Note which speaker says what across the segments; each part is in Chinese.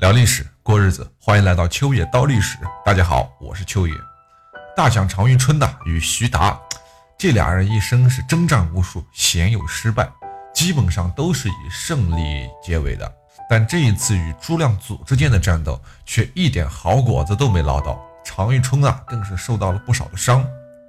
Speaker 1: 聊历史，过日子，欢迎来到秋野刀历史。大家好，我是秋野。大将常遇春呐与徐达这俩人一生是征战无数，鲜有失败，基本上都是以胜利结尾的。但这一次与朱亮祖之间的战斗却一点好果子都没捞到，常遇春啊更是受到了不少的伤。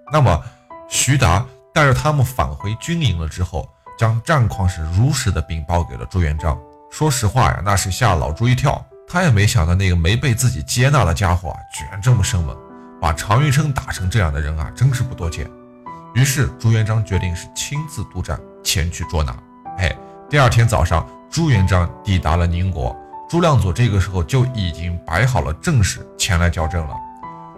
Speaker 1: 那么徐达带着他们返回军营了之后，将战况是如实的禀报给了朱元璋。说实话呀，那是吓老朱一跳。他也没想到那个没被自己接纳的家伙啊，居然这么生猛，把常遇春打成这样的人啊，真是不多见。于是朱元璋决定是亲自督战前去捉拿。哎，第二天早上，朱元璋抵达了宁国，朱亮祖这个时候就已经摆好了阵势前来交阵了。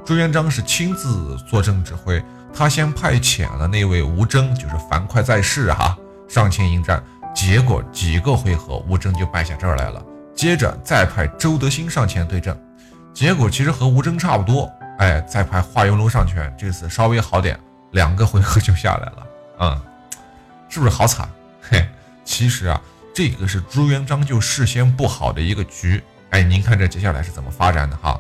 Speaker 1: 朱元璋是亲自坐镇指挥，他先派遣了那位吴征，就是樊哙在世哈，上前迎战，结果几个回合吴征就败下阵来了。接着再派周德兴上前对阵，结果其实和吴征差不多。哎，再派华云龙上拳，这次稍微好点，两个回合就下来了。嗯，是不是好惨？嘿，其实啊，这个是朱元璋就事先布好的一个局。哎，您看这接下来是怎么发展的哈？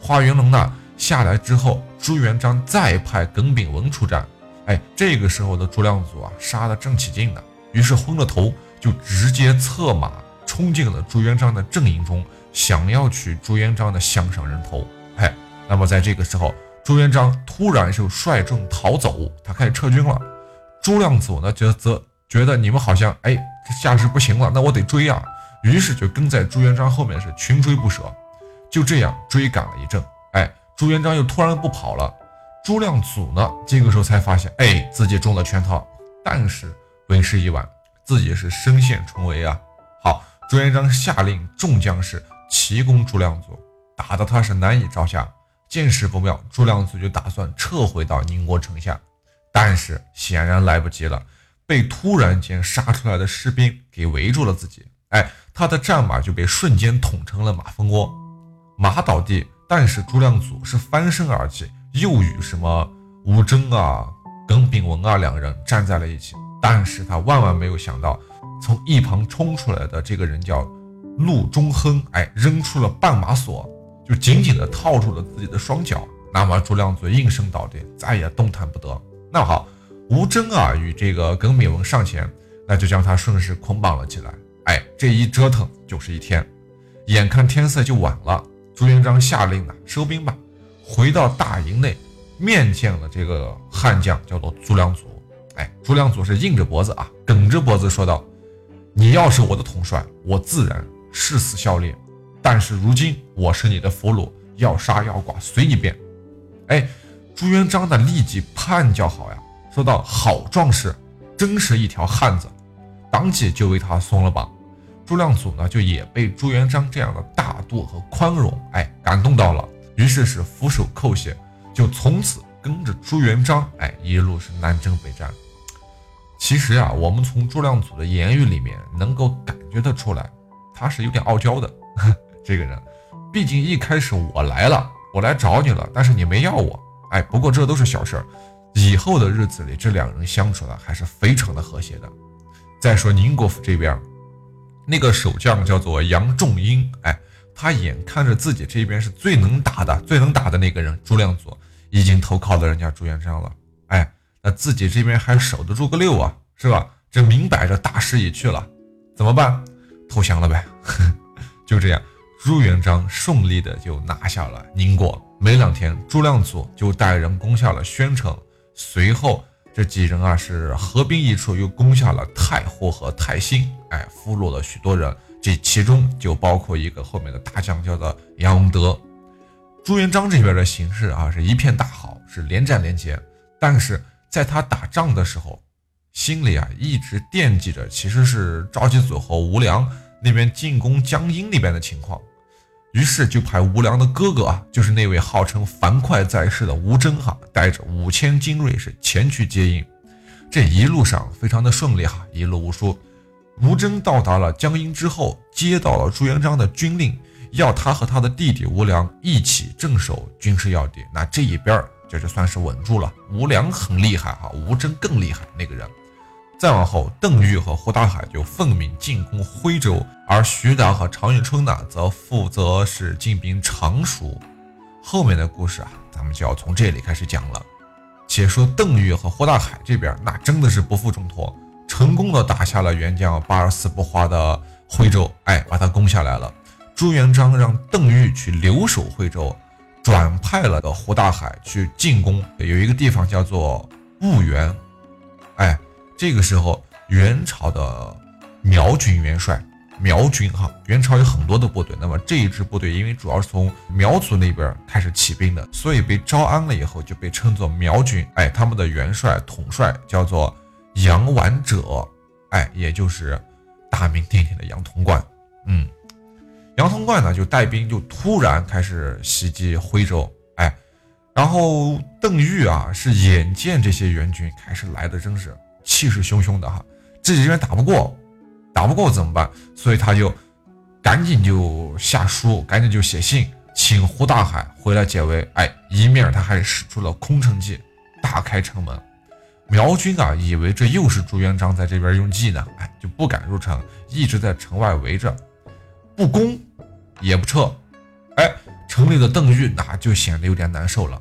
Speaker 1: 华云龙呢下来之后，朱元璋再派耿炳文出战。哎，这个时候的朱亮祖啊，杀得正起劲呢，于是昏了头，就直接策马。冲进了朱元璋的阵营中，想要取朱元璋的项上人头。嘿，那么在这个时候，朱元璋突然就率众逃走，他开始撤军了。朱亮祖呢，则则觉得你们好像哎，这架势不行了，那我得追啊，于是就跟在朱元璋后面是穷追不舍。就这样追赶了一阵，哎，朱元璋又突然不跑了。朱亮祖呢，这个时候才发现，哎，自己中了圈套，但是为时已晚，自己是身陷重围啊。朱元璋下令众将士齐攻朱亮祖，打得他是难以招架。见势不妙，朱亮祖就打算撤回到宁国城下，但是显然来不及了，被突然间杀出来的士兵给围住了自己。哎，他的战马就被瞬间捅成了马蜂窝，马倒地。但是朱亮祖是翻身而起，又与什么吴征啊、耿炳文啊两人站在了一起。但是他万万没有想到。从一旁冲出来的这个人叫陆中亨，哎，扔出了绊马索，就紧紧地套住了自己的双脚。那么朱亮祖应声倒地，再也动弹不得。那好，吴征啊与这个耿炳文上前，那就将他顺势捆绑了起来。哎，这一折腾就是一天，眼看天色就晚了，朱元璋下令呢收兵吧，回到大营内面见了这个悍将，叫做朱亮祖。哎，朱亮祖是硬着脖子啊，梗着脖子说道。你要是我的统帅，我自然誓死效力。但是如今我是你的俘虏，要杀要剐随你便。哎，朱元璋的立即判叫好呀，说道：“好壮士，真是一条汉子。”当即就为他松了绑。朱亮祖呢，就也被朱元璋这样的大度和宽容，哎，感动到了。于是是俯首叩谢，就从此跟着朱元璋，哎，一路是南征北战。其实啊，我们从朱亮祖的言语里面能够感觉得出来，他是有点傲娇的。这个人，毕竟一开始我来了，我来找你了，但是你没要我。哎，不过这都是小事儿，以后的日子里，这两人相处的还是非常的和谐的。再说宁国府这边，那个守将叫做杨仲英，哎，他眼看着自己这边是最能打的、最能打的那个人朱亮祖，已经投靠了人家朱元璋了，那自己这边还守得住个六啊，是吧？这明摆着大势已去了，怎么办？投降了呗。就这样，朱元璋顺利的就拿下了宁国。没两天，朱亮祖就带人攻下了宣城。随后，这几人啊是合兵一处，又攻下了太湖和太兴，哎，俘虏了许多人。这其中就包括一个后面的大将，叫做杨文德。朱元璋这边的形势啊是一片大好，是连战连捷，但是。在他打仗的时候，心里啊一直惦记着，其实是赵济祖和吴良那边进攻江阴那边的情况，于是就派吴良的哥哥啊，就是那位号称樊哙在世的吴征哈，带着五千精锐是前去接应。这一路上非常的顺利哈，一路无书。吴征到达了江阴之后，接到了朱元璋的军令，要他和他的弟弟吴良一起镇守军事要地。那这一边儿。这就算是稳住了。吴良很厉害哈，吴征更厉害。那个人再往后，邓玉和胡大海就奉命进攻徽州，而徐达和常遇春呢，则负责是进兵常熟。后面的故事啊，咱们就要从这里开始讲了。且说邓玉和胡大海这边，那真的是不负重托，成功的打下了元将八十四不花的徽州，哎，把他攻下来了。朱元璋让邓玉去留守徽州，转派了的胡大海去进攻，有一个地方叫做婺源，哎。这个时候，元朝的苗军元帅苗军哈，元朝有很多的部队，那么这一支部队因为主要是从苗族那边开始起兵的，所以被招安了以后就被称作苗军。哎，他们的元帅统帅叫做杨完者，哎，也就是大名鼎鼎的杨通贯。嗯，杨通贯呢就带兵就突然开始袭击徽州，哎，然后邓禹啊是眼见这些援军开始来的，真是。气势汹汹的哈，自己这边打不过，打不过怎么办？所以他就赶紧就下书，赶紧就写信，请胡大海回来解围。哎，一面他还使出了空城计，打开城门。苗军啊，以为这又是朱元璋在这边用计呢，哎，就不敢入城，一直在城外围着，不攻也不撤。哎，城里的邓玉那就显得有点难受了，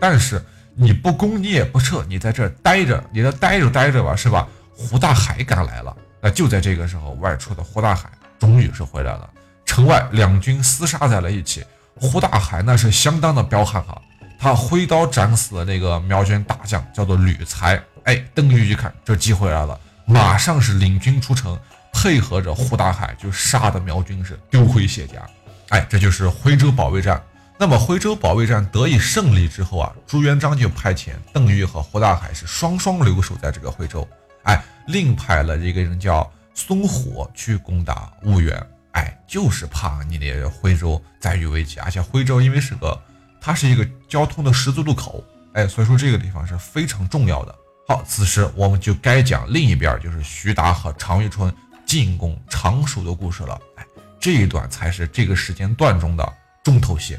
Speaker 1: 但是。你不攻，你也不撤，你在这待着，你在待着待着吧，是吧？胡大海赶来了，那就在这个时候，外出的胡大海终于是回来了。城外两军厮杀在了一起，胡大海那是相当的彪悍哈，他挥刀斩死了那个苗军大将，叫做吕才。哎，邓玉一看这机会来了，马上是领军出城，配合着胡大海就杀的苗军是丢盔卸甲。哎，这就是徽州保卫战。那么徽州保卫战得以胜利之后啊，朱元璋就派遣邓禹和胡大海是双双留守在这个徽州，哎，另派了一个人叫孙火去攻打婺源，哎，就是怕你的徽州再遇危机，而且徽州因为是个，它是一个交通的十字路口，哎，所以说这个地方是非常重要的。好，此时我们就该讲另一边，就是徐达和常遇春进攻常熟的故事了，哎，这一段才是这个时间段中的重头戏。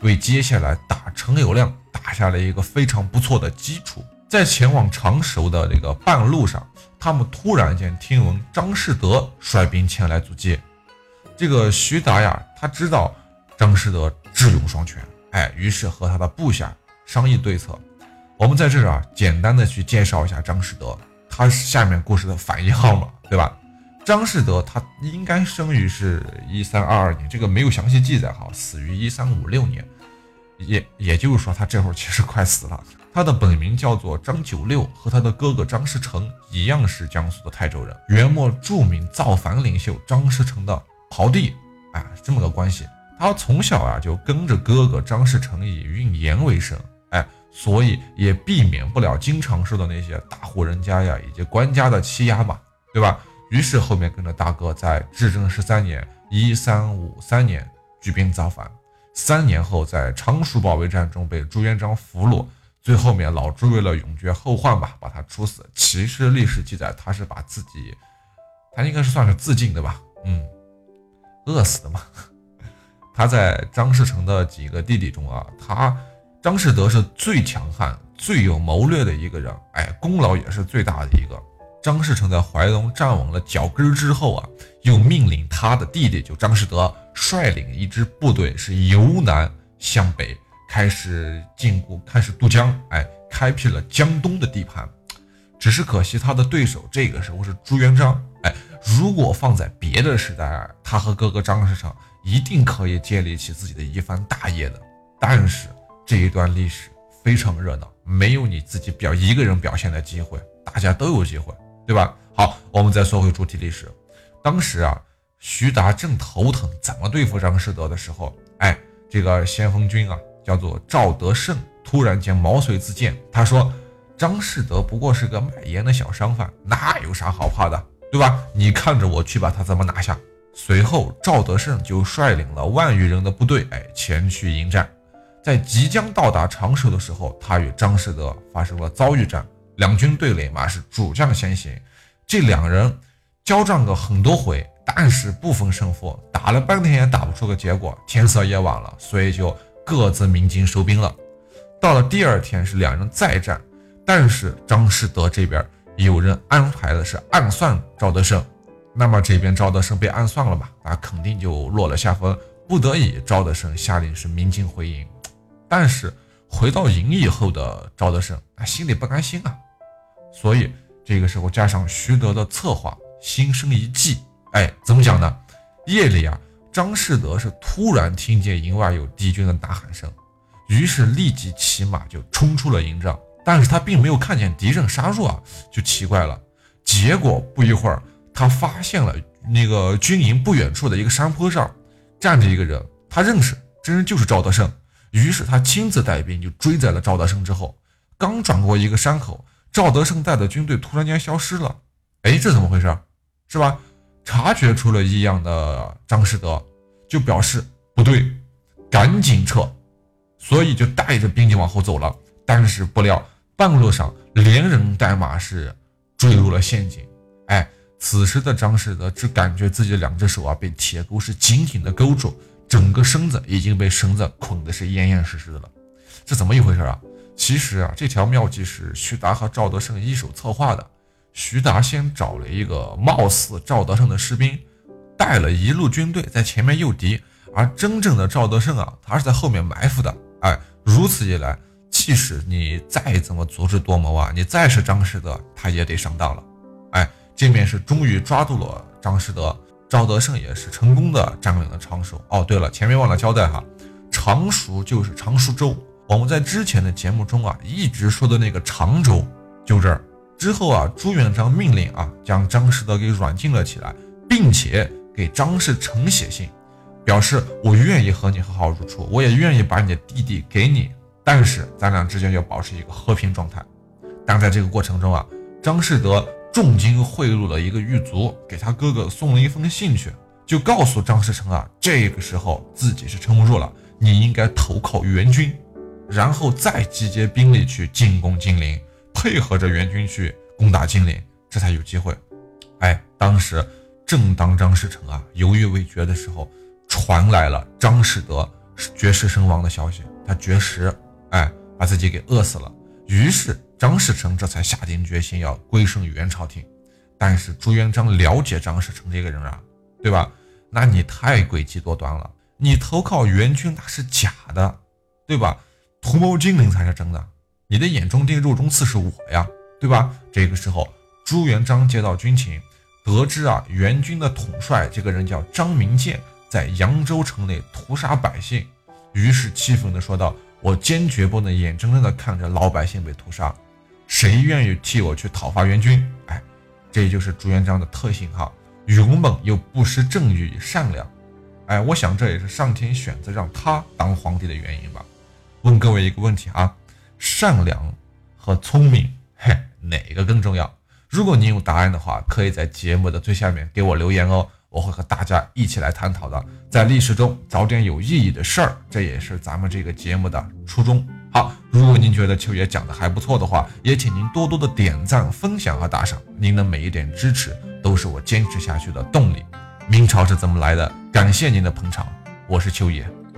Speaker 1: 为接下来打陈友谅打下了一个非常不错的基础。在前往常熟的这个半路上，他们突然间听闻张士德率兵前来阻击。这个徐达呀，他知道张士德智勇双全，哎，于是和他的部下商议对策。我们在这儿啊，简单的去介绍一下张士德，他下面故事的反一号嘛，对吧？张士德他应该生于是一三二二年，这个没有详细记载哈，死于一三五六年，也也就是说他这会儿其实快死了。他的本名叫做张九六，和他的哥哥张士诚一样是江苏的泰州人，元末著名造反领袖张士诚的胞弟，哎，这么个关系。他从小啊就跟着哥哥张士诚以运盐为生，哎，所以也避免不了经常受到那些大户人家呀以及官家的欺压嘛，对吧？于是后面跟着大哥，在至正十三年（一三五三年）举兵造反。三年后，在常熟保卫战中被朱元璋俘虏。最后面老朱为了永绝后患吧，把他处死。其实历史记载他是把自己，他应该是算是自尽的吧？嗯，饿死的嘛。他在张士诚的几个弟弟中啊，他张士德是最强悍、最有谋略的一个人，哎，功劳也是最大的一个。张士诚在淮东站稳了脚跟之后啊，又命令他的弟弟就张士德率领一支部队是由南向北开始进攻，开始渡江，哎，开辟了江东的地盘。只是可惜他的对手这个时候是朱元璋，哎，如果放在别的时代，他和哥哥张士诚一定可以建立起自己的一番大业的。但是这一段历史非常热闹，没有你自己表一个人表现的机会，大家都有机会。对吧？好，我们再说回主题历史。当时啊，徐达正头疼怎么对付张士德的时候，哎，这个先锋军啊，叫做赵德胜，突然间毛遂自荐。他说：“张士德不过是个卖盐的小商贩，那有啥好怕的？对吧？你看着我去把他怎么拿下。”随后，赵德胜就率领了万余人的部队，哎，前去迎战。在即将到达常熟的时候，他与张士德发生了遭遇战。两军对垒嘛，是主将先行。这两人交战个很多回，但是不分胜负，打了半天也打不出个结果。天色也晚了，所以就各自鸣金收兵了。到了第二天，是两人再战，但是张士德这边有人安排的是暗算赵德胜，那么这边赵德胜被暗算了嘛，啊，肯定就落了下风。不得已，赵德胜下令是鸣金回营。但是回到营以后的赵德胜，他心里不甘心啊，所以这个时候加上徐德的策划，心生一计。哎，怎么讲呢？夜里啊，张士德是突然听见营外有敌军的呐喊声，于是立即骑马就冲出了营帐。但是他并没有看见敌人杀入啊，就奇怪了。结果不一会儿，他发现了那个军营不远处的一个山坡上站着一个人，他认识，这人就是赵德胜。于是他亲自带兵就追在了赵德胜之后。刚转过一个山口，赵德胜带的军队突然间消失了。哎，这怎么回事？是吧？察觉出了异样的张士德就表示不对，赶紧撤，所以就带着兵就往后走了。但是不料半路上连人带马是坠入了陷阱。哎，此时的张士德只感觉自己的两只手啊被铁钩是紧紧的勾住，整个身子已经被绳子捆的是严严实实的了。这怎么一回事啊？其实啊，这条妙计是徐达和赵德胜一手策划的。徐达先找了一个貌似赵德胜的士兵，带了一路军队在前面诱敌，而真正的赵德胜啊，他是在后面埋伏的。哎，如此一来，即使你再怎么足智多谋啊，你再是张士德，他也得上当了。哎，这面是终于抓住了张士德，赵德胜也是成功的占领了常熟。哦，对了，前面忘了交代哈，常熟就是常熟州。我们在之前的节目中啊，一直说的那个常州，就这儿。之后啊，朱元璋命令啊，将张士德给软禁了起来，并且给张士诚写信，表示我愿意和你和好如初，我也愿意把你的弟弟给你，但是咱俩之间要保持一个和平状态。但在这个过程中啊，张士德重金贿赂了一个狱卒，给他哥哥送了一封信去，就告诉张士诚啊，这个时候自己是撑不住了，你应该投靠援军，然后再集结兵力去进攻金陵。配合着援军去攻打金陵，这才有机会。哎，当时正当张士诚啊犹豫未决的时候，传来了张士德绝食身亡的消息。他绝食，哎，把自己给饿死了。于是张士诚这才下定决心要归顺元朝廷。但是朱元璋了解张士诚这个人啊，对吧？那你太诡计多端了，你投靠元军那是假的，对吧？图谋金陵才是真的。你的眼中钉、肉中刺是我呀，对吧？这个时候，朱元璋接到军情，得知啊，援军的统帅这个人叫张明建，在扬州城内屠杀百姓，于是气愤地说道：“我坚决不能眼睁睁地看着老百姓被屠杀，谁愿意替我去讨伐援军？”哎，这就是朱元璋的特性哈，勇猛又不失正义与善良。哎，我想这也是上天选择让他当皇帝的原因吧。问各位一个问题啊。善良和聪明，嘿，哪个更重要？如果您有答案的话，可以在节目的最下面给我留言哦，我会和大家一起来探讨的。在历史中找点有意义的事儿，这也是咱们这个节目的初衷。好，如果您觉得秋爷讲的还不错的话，也请您多多的点赞、分享和打赏，您的每一点支持都是我坚持下去的动力。明朝是怎么来的？感谢您的捧场，我是秋爷。